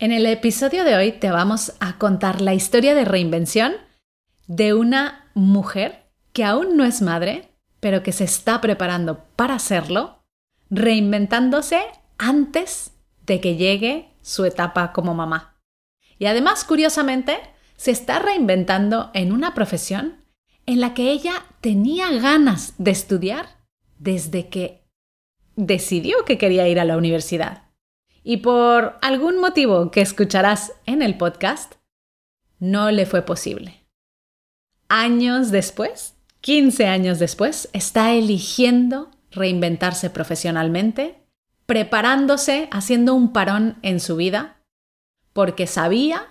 En el episodio de hoy te vamos a contar la historia de reinvención de una mujer que aún no es madre, pero que se está preparando para serlo, reinventándose antes de que llegue su etapa como mamá. Y además, curiosamente, se está reinventando en una profesión en la que ella tenía ganas de estudiar desde que decidió que quería ir a la universidad y por algún motivo que escucharás en el podcast, no le fue posible. Años después, 15 años después, está eligiendo reinventarse profesionalmente, preparándose, haciendo un parón en su vida, porque sabía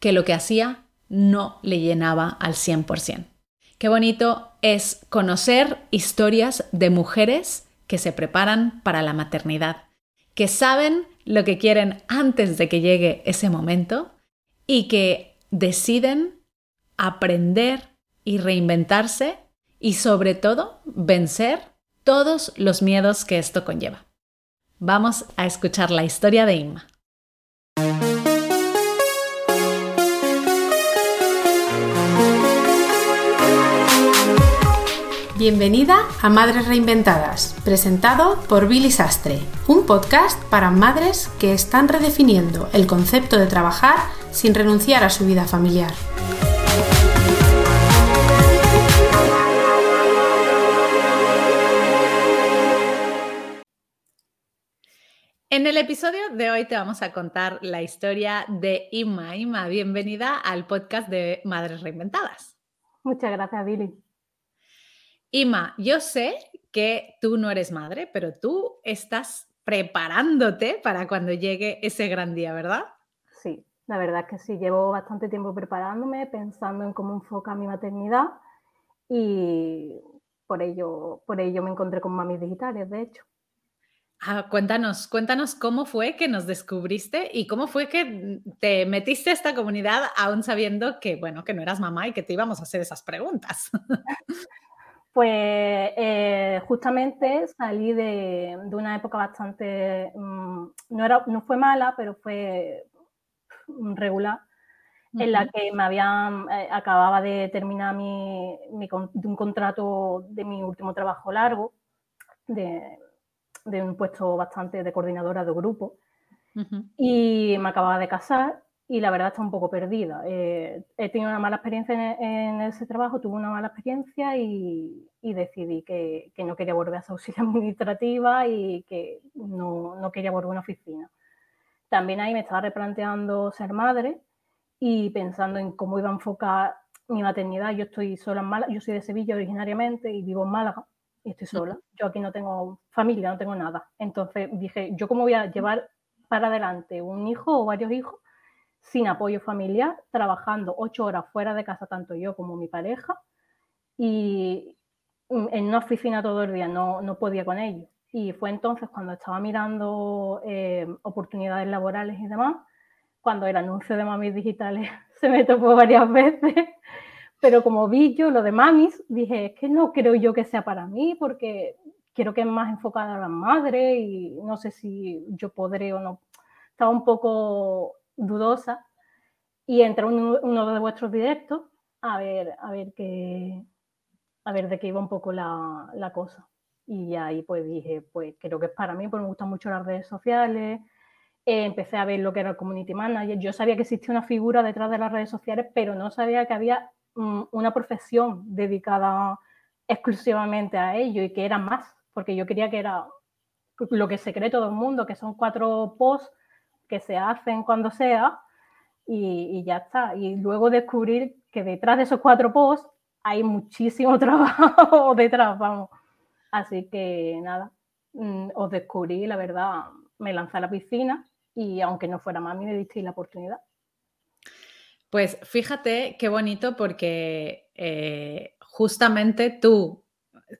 que lo que hacía no le llenaba al 100%. Qué bonito es conocer historias de mujeres que se preparan para la maternidad, que saben lo que quieren antes de que llegue ese momento y que deciden aprender y reinventarse y sobre todo vencer todos los miedos que esto conlleva. Vamos a escuchar la historia de Inma. Bienvenida a Madres Reinventadas, presentado por Billy Sastre, un podcast para madres que están redefiniendo el concepto de trabajar sin renunciar a su vida familiar. En el episodio de hoy te vamos a contar la historia de Inma. Inma, bienvenida al podcast de Madres Reinventadas. Muchas gracias, Billy. Ima, yo sé que tú no eres madre, pero tú estás preparándote para cuando llegue ese gran día, ¿verdad? Sí, la verdad es que sí, llevo bastante tiempo preparándome, pensando en cómo enfoca mi maternidad y por ello, por ello me encontré con mamis digitales, de hecho. Ah, cuéntanos, cuéntanos cómo fue que nos descubriste y cómo fue que te metiste a esta comunidad aún sabiendo que, bueno, que no eras mamá y que te íbamos a hacer esas preguntas. Pues eh, justamente salí de, una época bastante, mm, no, era, no fue mala, pero fue regular, en la que me habían, eh, acababa de terminar mi, un contrato de mi último trabajo largo, de, un puesto bastante de coordinadora de grupo, y me acababa de casar y la verdad está un poco perdida. Eh, he tenido una mala experiencia en, ese trabajo, tuve una mala experiencia y, decidí que, no quería volver a esa auxiliar administrativa y que no, quería volver a una oficina. También ahí me estaba replanteando ser madre y pensando en cómo iba a enfocar mi maternidad. Yo estoy sola en Málaga, yo soy de Sevilla originariamente y vivo en Málaga y estoy sola. Yo aquí no tengo familia, no tengo nada. Entonces dije, ¿yo cómo voy a llevar para adelante un hijo o varios hijos sin apoyo familiar, trabajando ocho horas fuera de casa, tanto yo como mi pareja, y en una oficina todo el día, no, no podía con ello. Y fue entonces cuando estaba mirando eh, oportunidades laborales y demás, cuando el anuncio de mamis digitales se me topó varias veces, pero como vi yo lo de mamis, dije, es que no creo yo que sea para mí, porque quiero que es más enfocada a las madres y no sé si yo podré o no. Estaba un poco dudosa y entré uno, uno de vuestros directos a ver, a ver qué, a ver de qué iba un poco la, la, cosa. Y ahí pues dije, pues creo que es para mí, porque me gustan mucho las redes sociales. Eh, empecé a ver lo que era el community manager. Yo sabía que existía una figura detrás de las redes sociales, pero no sabía que había mm, una profesión dedicada exclusivamente a ello y que era más, porque yo quería que era lo que se cree todo el mundo, que son cuatro posts que se hacen cuando sea y, ya está. Y luego descubrir que detrás de esos cuatro posts hay muchísimo trabajo detrás, vamos. Así que nada, mm, os descubrí, la verdad, me lancé a la piscina y aunque no fuera mami, me disteis la oportunidad. Pues fíjate qué bonito porque eh, justamente tú,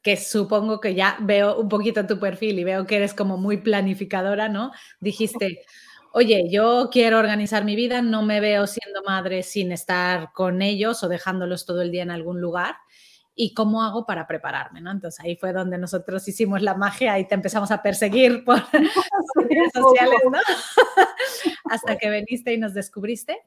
que supongo que ya veo un poquito tu perfil y veo que eres como muy planificadora, ¿no? Dijiste, oye, yo quiero organizar mi vida, no me veo siendo madre sin estar con ellos o dejándolos todo el día en algún lugar. ¿Y cómo hago para prepararme? ¿no? Entonces ahí fue donde nosotros hicimos la magia y te empezamos a perseguir por redes sociales, ¿no? hasta que viniste y nos descubriste.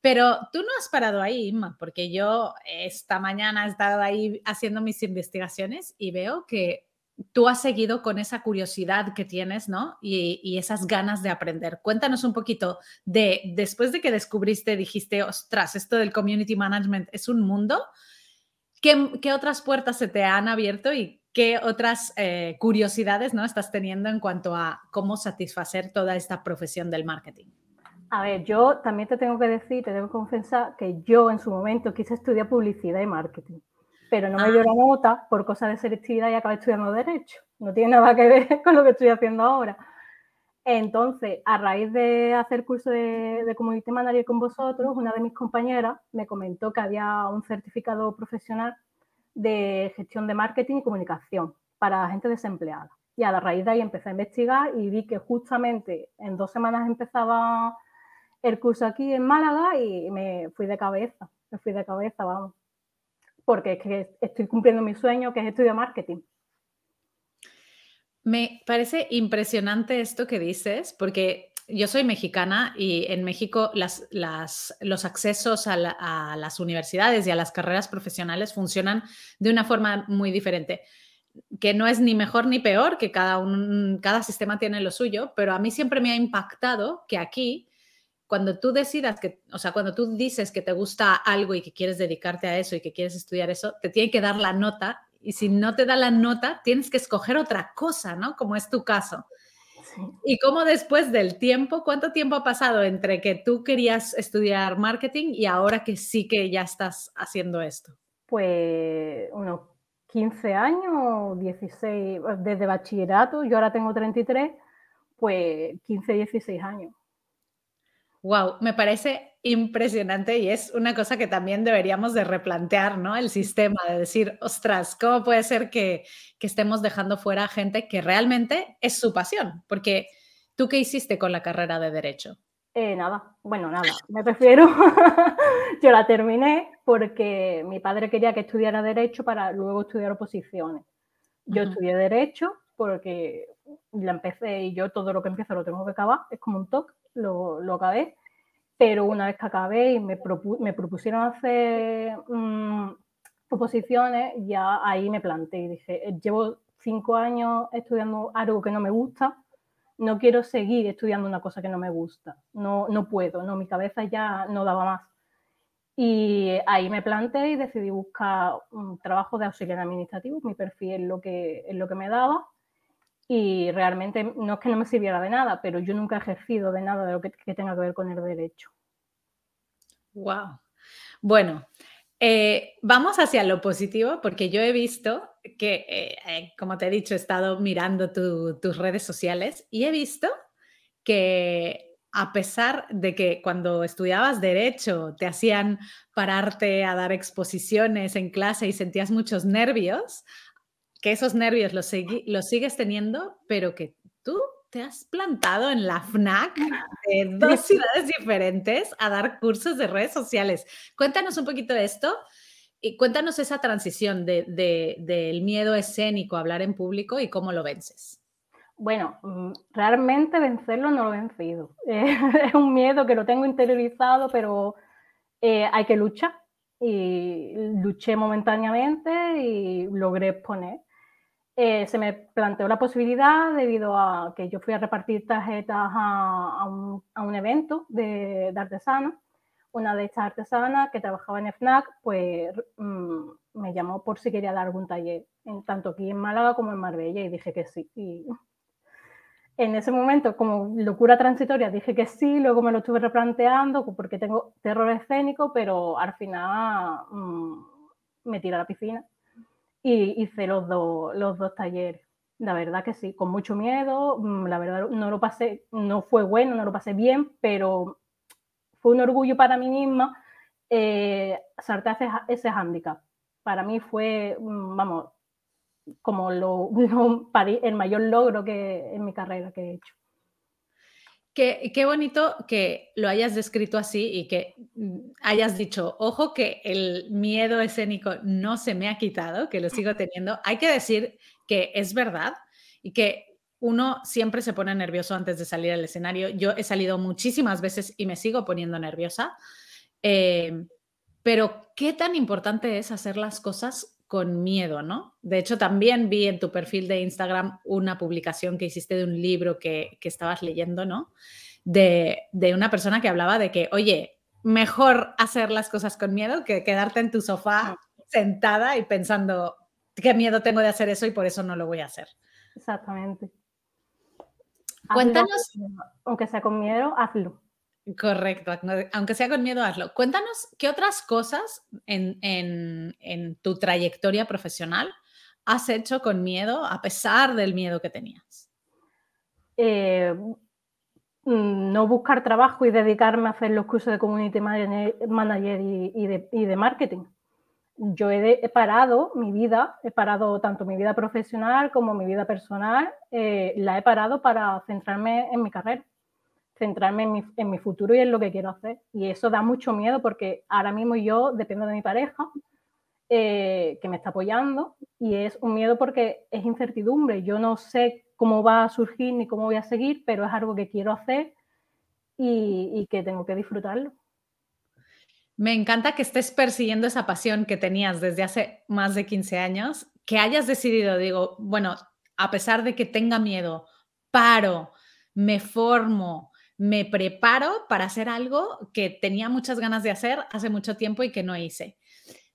Pero tú no has parado ahí, Inma, porque yo esta mañana he estado ahí haciendo mis investigaciones y veo que tú has seguido con esa curiosidad que tienes, ¿no? Y, esas ganas de aprender. Cuéntanos un poquito de, después de que descubriste, dijiste, ostras, esto del community management es un mundo, ¿qué, otras puertas se te han abierto y qué otras eh, curiosidades, ¿no? Estás teniendo en cuanto a cómo satisfacer toda esta profesión del marketing? A ver, yo también te tengo que decir, te tengo que confesar que yo en su momento quise estudiar publicidad y marketing pero no me dio la ah. nota por cosas de selectividad y acabé estudiando Derecho. No tiene nada que ver con lo que estoy haciendo ahora. Entonces, a raíz de hacer curso de, de Community Manager con vosotros, una de mis compañeras me comentó que había un certificado profesional de gestión de marketing y comunicación para gente desempleada. Y a raíz de ahí empecé a investigar y vi que justamente en dos semanas empezaba el curso aquí en Málaga y me fui de cabeza, me fui de cabeza, vamos porque es que estoy cumpliendo mi sueño, que es estudiar marketing. Me parece impresionante esto que dices, porque yo soy mexicana y en México las, los accesos a, las universidades y a las carreras profesionales funcionan de una forma muy diferente, que no es ni mejor ni peor, que cada, un, cada sistema tiene lo suyo, pero a mí siempre me ha impactado que aquí cuando tú decidas que, o sea, cuando tú dices que te gusta algo y que quieres dedicarte a eso y que quieres estudiar eso, te tiene que dar la nota y si no te da la nota, tienes que escoger otra cosa, ¿no? Como es tu caso. Y cómo después del tiempo, ¿cuánto tiempo ha pasado entre que tú querías estudiar marketing y ahora que sí que ya estás haciendo esto? Pues unos 15 años, 16, desde bachillerato, yo ahora tengo 33, pues 15, 16 años. Wow, me parece impresionante y es una cosa que también deberíamos de replantear, ¿no? El sistema, de decir, ostras, ¿cómo puede ser que, estemos dejando fuera a gente que realmente es su pasión? Porque tú qué hiciste con la carrera de derecho? Eh, nada, bueno, nada, me refiero, yo la terminé porque mi padre quería que estudiara derecho para luego estudiar oposiciones. Yo estudié derecho porque la empecé y yo todo lo que empiezo lo tengo que acabar, es como un toque lo, lo acabé, pero una vez que acabé y me, me propusieron hacer mm, oposiciones, ya ahí me planté y dije, eh, llevo cinco años estudiando algo que no me gusta, no quiero seguir estudiando una cosa que no me gusta, no, no puedo, no, mi cabeza ya no daba más. Y ahí me planté y decidí buscar un trabajo de auxiliar administrativo, mi perfil es lo que, es lo que me daba y realmente no es que no me sirviera de nada, pero yo nunca he ejercido de nada de lo que, tenga que ver con el derecho. Wow. Bueno, eh, vamos hacia lo positivo porque yo he visto que, eh, eh, como te he dicho, he estado mirando tus redes sociales y he visto que a pesar de que cuando estudiabas derecho te hacían pararte a dar exposiciones en clase y sentías muchos nervios, que esos nervios los, los sigues teniendo, pero que tú te has plantado en la FNAC de dos ciudades diferentes a dar cursos de redes sociales. Cuéntanos un poquito de esto y cuéntanos esa transición del miedo escénico a hablar en público y cómo lo vences. Bueno, mm, realmente vencerlo no lo he vencido. es un miedo que lo tengo interiorizado, pero eh, hay que luchar. Y luché momentáneamente y logré exponer. Eh, se me planteó la posibilidad debido a que yo fui a repartir tarjetas a, un, evento de, artesanos. Una de estas artesanas que trabajaba en FNAC, pues mm, me llamó por si quería dar algún taller, en, tanto aquí en Málaga como en Marbella, y dije que sí. Y en ese momento, como locura transitoria, dije que sí, luego me lo estuve replanteando porque tengo terror escénico, pero al final mm, me tiré a la piscina y hice los, los dos talleres. La verdad que sí, con mucho miedo, mm, la verdad no lo pasé, no fue bueno, no lo pasé bien, pero fue un orgullo para mí misma eh, saltar ese, ese hándicap. Para mí fue, mm, vamos, como lo, el mayor logro que en mi carrera que he hecho. Qué, bonito que lo hayas descrito así y que mm, hayas dicho, ojo que el miedo escénico no se me ha quitado, que lo sigo teniendo. Hay que decir que es verdad y que uno siempre se pone nervioso antes de salir al escenario. Yo he salido muchísimas veces y me sigo poniendo nerviosa. Eh, pero qué tan importante es hacer las cosas con miedo, ¿no? De hecho, también vi en tu perfil de Instagram una publicación que hiciste de un libro que, estabas leyendo, ¿no? De, de, una persona que hablaba de que, oye, mejor hacer las cosas con miedo que quedarte en tu sofá sentada y pensando, qué miedo tengo de hacer eso y por eso no lo voy a hacer. Exactamente. Cuéntanos. aunque sea con miedo, hazlo. Correcto, aunque sea con miedo, hazlo. Cuéntanos qué otras cosas en, tu trayectoria profesional has hecho con miedo a pesar del miedo que tenías. Eh, mm, no buscar trabajo y dedicarme a hacer los cursos de community manager y, de, marketing. Yo he, parado mi vida, he parado tanto mi vida profesional como mi vida personal, eh, la he parado para centrarme en mi carrera centrarme en mi, futuro y en lo que quiero hacer. Y eso da mucho miedo porque ahora mismo yo dependo de mi pareja, eh, que me está apoyando, y es un miedo porque es incertidumbre. Yo no sé cómo va a surgir ni cómo voy a seguir, pero es algo que quiero hacer y que tengo que disfrutarlo. Me encanta que estés persiguiendo esa pasión que tenías desde hace más de 15 años, que hayas decidido, digo, bueno, a pesar de que tenga miedo, paro, me formo, me preparo para hacer algo que tenía muchas ganas de hacer hace mucho tiempo y que no hice.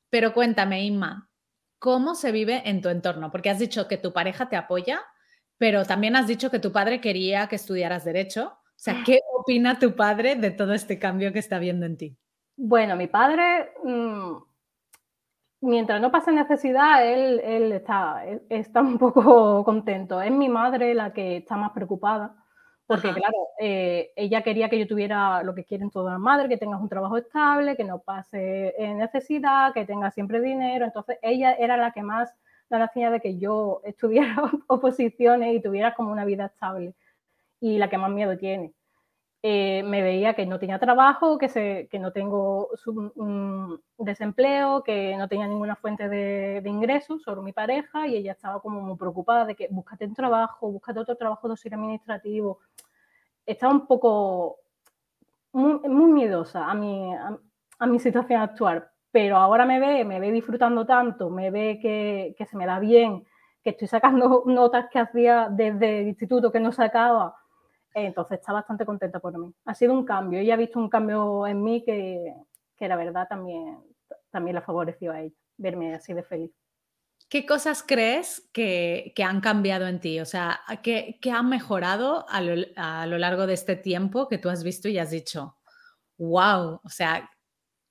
Pero cuéntame, Inma, ¿cómo se vive en tu entorno? Porque has dicho que tu pareja te apoya, pero también has dicho que tu padre quería que estudiaras derecho. O sea, ¿qué opina tu padre de todo este cambio que está viendo en ti? Bueno, mi padre, mm, mientras no pase necesidad, él, él, está, él está un poco contento. Es mi madre la que está más preocupada porque claro, eh, ella quería que yo tuviera lo que quieren todas las madres, que tengas un trabajo estable, que no pase necesidad, que tengas siempre dinero. Entonces ella era la que más la hacía de que yo estudiara oposiciones y tuviera como una vida estable y la que más miedo tiene. Eh, me veía que no tenía trabajo, que, se, que no tengo desempleo, que no tenía ninguna fuente de, de, ingresos, solo mi pareja, y ella estaba como muy preocupada de que búscate un trabajo, búscate otro trabajo de auxilio administrativo. Estaba un poco muy, miedosa a mi, a, mi situación actual, pero ahora me ve, me ve disfrutando tanto, me ve que, que se me da bien, que estoy sacando notas que hacía desde el instituto que no sacaba entonces está bastante contenta por mí. Ha sido un cambio. Ella ha visto un cambio en mí que, que la verdad también, también la favoreció a ella, verme así de feliz. ¿Qué cosas crees que, que, han cambiado en ti? O sea, ¿qué, qué han mejorado a lo, a lo, largo de este tiempo que tú has visto y has dicho, wow, o sea,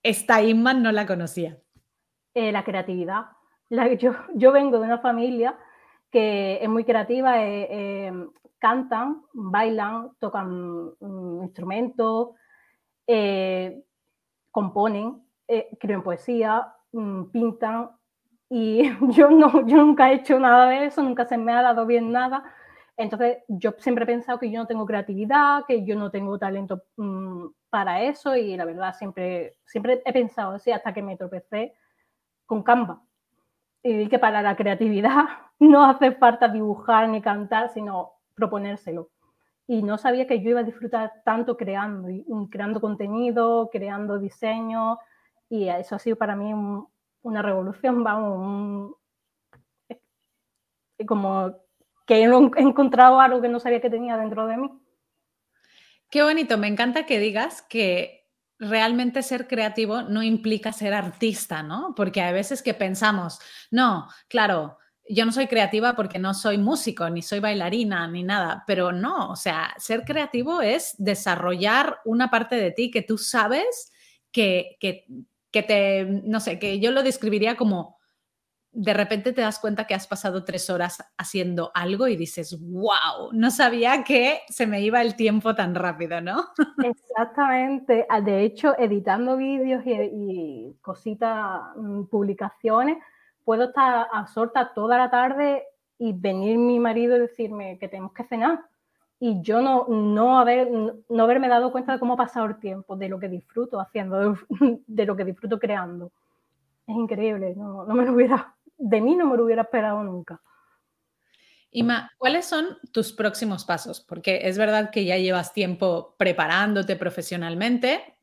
esta Inman no la conocía? Eh, la creatividad. La, yo, yo vengo de una familia que es muy creativa, eh, eh, cantan, bailan, tocan mm, instrumentos, eh, componen, escriben poesía, mm, pintan. Y yo, no, yo nunca he hecho nada de eso, nunca se me ha dado bien nada. Entonces yo siempre he pensado que yo no tengo creatividad, que yo no tengo talento mm, para eso. Y la verdad siempre, siempre he pensado así hasta que me tropecé con Canva. Y que para la creatividad no hace falta dibujar ni cantar, sino proponérselo. Y no sabía que yo iba a disfrutar tanto creando, creando contenido, creando diseño, y eso ha sido para mí una revolución, vamos, como que he encontrado algo que no sabía que tenía dentro de mí. Qué bonito, me encanta que digas que realmente ser creativo no implica ser artista, ¿no? Porque hay veces que pensamos, no, claro, yo no soy creativa porque no soy músico, ni soy bailarina, ni nada, pero no, o sea, ser creativo es desarrollar una parte de ti que tú sabes que, que, que te, no sé, que yo lo describiría como de repente te das cuenta que has pasado tres horas haciendo algo y dices, wow, no sabía que se me iba el tiempo tan rápido, ¿no? Exactamente. Ah, de hecho, editando vídeos y, cositas, mm, publicaciones, puedo estar absorta toda la tarde y venir mi marido y decirme que tenemos que cenar. Y yo no, no, haber, no haberme dado cuenta de cómo ha pasado el tiempo, de lo que disfruto haciendo, de lo que disfruto creando. Es increíble, no, no me lo hubiera de mí no me lo hubiera esperado nunca. Ima, ¿cuáles son tus próximos pasos? Porque es verdad que ya llevas tiempo preparándote profesionalmente.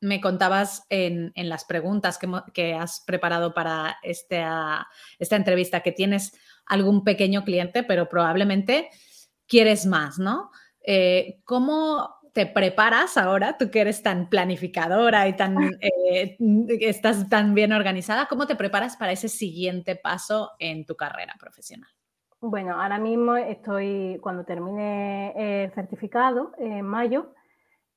Me contabas en, las preguntas que, has preparado para esta, esta entrevista que tienes algún pequeño cliente, pero probablemente quieres más, ¿no? Eh, ¿Cómo te preparas ahora, tú que eres tan planificadora y tan, eh, estás tan bien organizada, cómo te preparas para ese siguiente paso en tu carrera profesional? Bueno, ahora mismo estoy, cuando termine el certificado en mayo,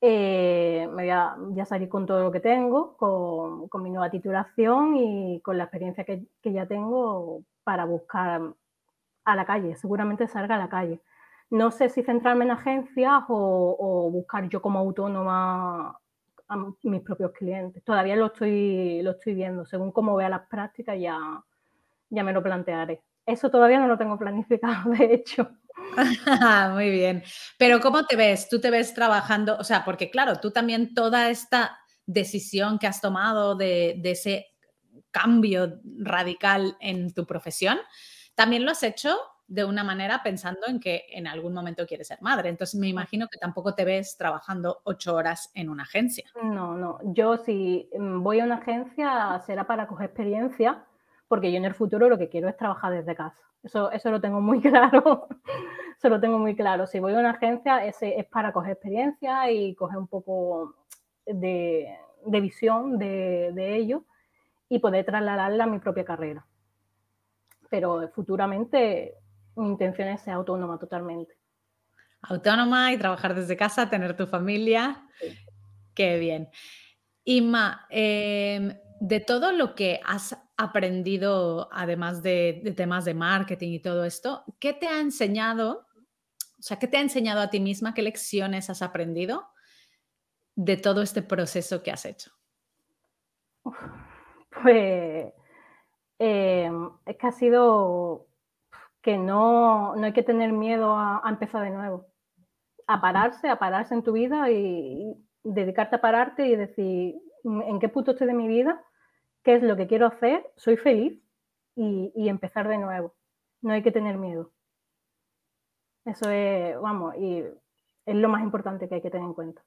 eh, me voy a, salir con todo lo que tengo, con, mi nueva titulación y con la experiencia que, ya tengo para buscar a la calle. Seguramente salga a la calle. No sé si centrarme en agencias o, buscar yo como autónoma a mis propios clientes. Todavía lo estoy, lo estoy viendo. Según cómo vea las prácticas ya, ya me lo plantearé. Eso todavía no lo tengo planificado, de hecho. Muy bien. Pero ¿cómo te ves? ¿Tú te ves trabajando? O sea, porque claro, tú también toda esta decisión que has tomado de, ese cambio radical en tu profesión, también lo has hecho de una manera pensando en que en algún momento quieres ser madre. Entonces me imagino que tampoco te ves trabajando ocho horas en una agencia. No, no. Yo si mm, voy a una agencia será para coger experiencia porque yo en el futuro lo que quiero es trabajar desde casa. Eso, eso lo tengo muy claro. eso lo tengo muy claro. Si voy a una agencia, ese es para coger experiencia y coger un poco de, visión de, de ello y poder trasladarla a mi propia carrera. Pero futuramente mi intención es ser autónoma totalmente. Autónoma y trabajar desde casa, tener tu familia. Qué bien. Inma, em, de todo lo que has aprendido, además de, temas de marketing y todo esto, ¿qué te ha enseñado? O sea, ¿qué te ha enseñado a ti misma? ¿Qué lecciones has aprendido de todo este proceso que has hecho? Pues em, es que ha sido que no, no hay que tener miedo a, empezar de nuevo, a pararse, a pararse en tu vida y, y dedicarte a pararte y decir en qué punto estoy de mi vida qué es lo que quiero hacer, soy feliz y, empezar de nuevo. No hay que tener miedo. Eso es, vamos, y es lo más importante que hay que tener en cuenta.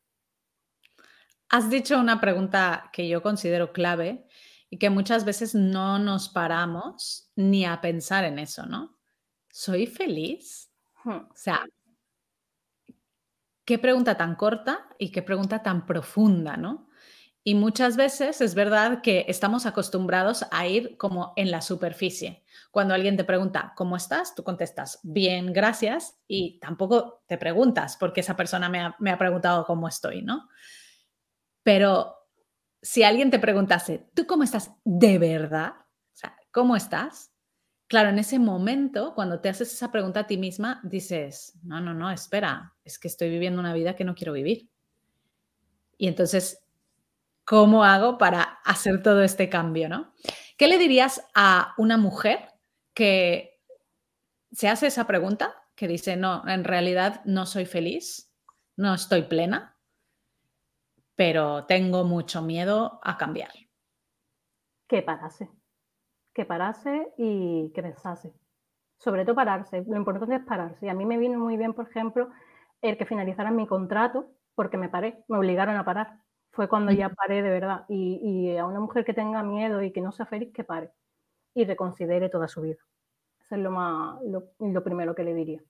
Has dicho una pregunta que yo considero clave y que muchas veces no nos paramos ni a pensar en eso, ¿no? ¿Soy feliz? Hmm. O sea, qué pregunta tan corta y qué pregunta tan profunda, ¿no? Y muchas veces es verdad que estamos acostumbrados a ir como en la superficie. Cuando alguien te pregunta, ¿cómo estás? Tú contestas, bien, gracias. Y tampoco te preguntas porque esa persona me ha, preguntado cómo estoy, ¿no? Pero si alguien te preguntase, ¿tú cómo estás de verdad? O sea, ¿cómo estás? Claro, en ese momento, cuando te haces esa pregunta a ti misma, dices, no, no, no, espera, es que estoy viviendo una vida que no quiero vivir. Y entonces ¿Cómo hago para hacer todo este cambio? ¿no? ¿Qué le dirías a una mujer que se hace esa pregunta, que dice, no, en realidad no soy feliz, no estoy plena, pero tengo mucho miedo a cambiar? Que parase, que parase y que pensase. Sobre todo pararse, lo importante es pararse. Y a mí me vino muy bien, por ejemplo, el que finalizara mi contrato porque me paré, me obligaron a parar fue cuando ya paré de verdad. Y, a una mujer que tenga miedo y que no sea feliz, que pare y reconsidere toda su vida. Eso es lo, más, lo, primero que le diría.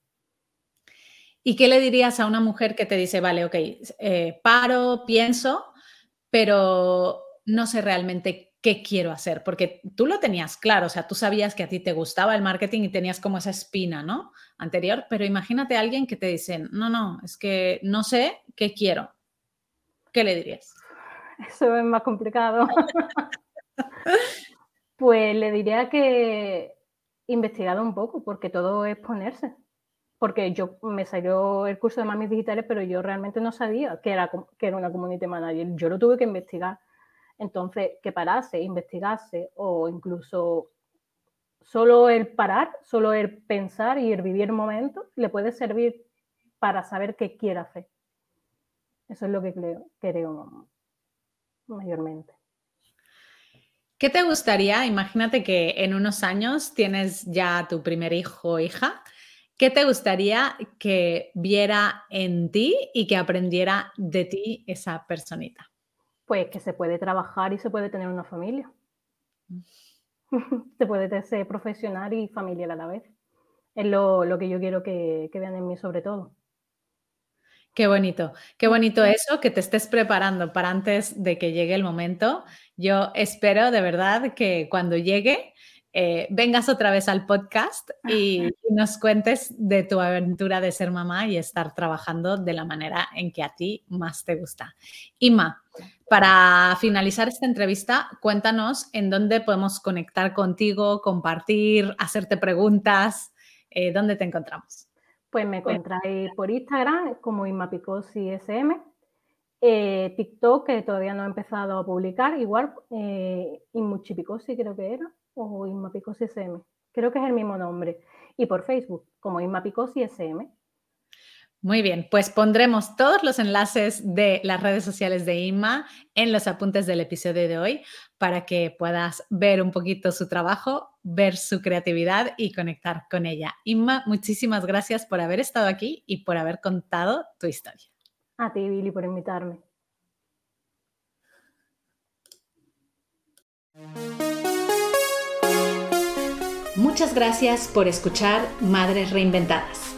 ¿Y qué le dirías a una mujer que te dice, vale, ok, eh, paro, pienso, pero no sé realmente qué quiero hacer? Porque tú lo tenías claro, o sea, tú sabías que a ti te gustaba el marketing y tenías como esa espina, ¿no? Anterior, pero imagínate a alguien que te dice, no, no, es que no sé qué quiero. ¿Qué le dirías? Eso es más complicado. pues le diría que investigado un poco, porque todo es ponerse. Porque yo me salió el curso de mamis digitales, pero yo realmente no sabía que era, que era una community manager. Yo lo tuve que investigar. Entonces, que parase, investigase o incluso solo el parar, solo el pensar y el vivir el momento le puede servir para saber qué quiere hacer. Eso es lo que creo, creo mayormente. ¿Qué te gustaría? Imagínate que en unos años tienes ya tu primer hijo o hija ¿qué te gustaría que viera en ti y que aprendiera de ti esa personita? Pues que se puede trabajar y se puede tener una familia. se puede ser profesional y familiar a la vez. Es lo, que yo quiero que, que vean en mí sobre todo. Qué bonito, qué bonito eso, que te estés preparando para antes de que llegue el momento. Yo espero de verdad que cuando llegue eh, vengas otra vez al podcast y, nos cuentes de tu aventura de ser mamá y estar trabajando de la manera en que a ti más te gusta. Ima, para finalizar esta entrevista, cuéntanos en dónde podemos conectar contigo, compartir, hacerte preguntas, eh, dónde te encontramos. Pues me encontráis por Instagram como Inmapicosi SM, eh, TikTok, que todavía no he empezado a publicar, igual, eh, Inmuchipicosi creo que era, o Inmapicosi SM, creo que es el mismo nombre, y por Facebook como Inmapicosi SM. Muy bien, pues pondremos todos los enlaces de las redes sociales de Inma en los apuntes del episodio de hoy para que puedas ver un poquito su trabajo, ver su creatividad y conectar con ella. Inma, muchísimas gracias por haber estado aquí y por haber contado tu historia. A ti, Billy, por invitarme. Muchas gracias por escuchar Madres Reinventadas.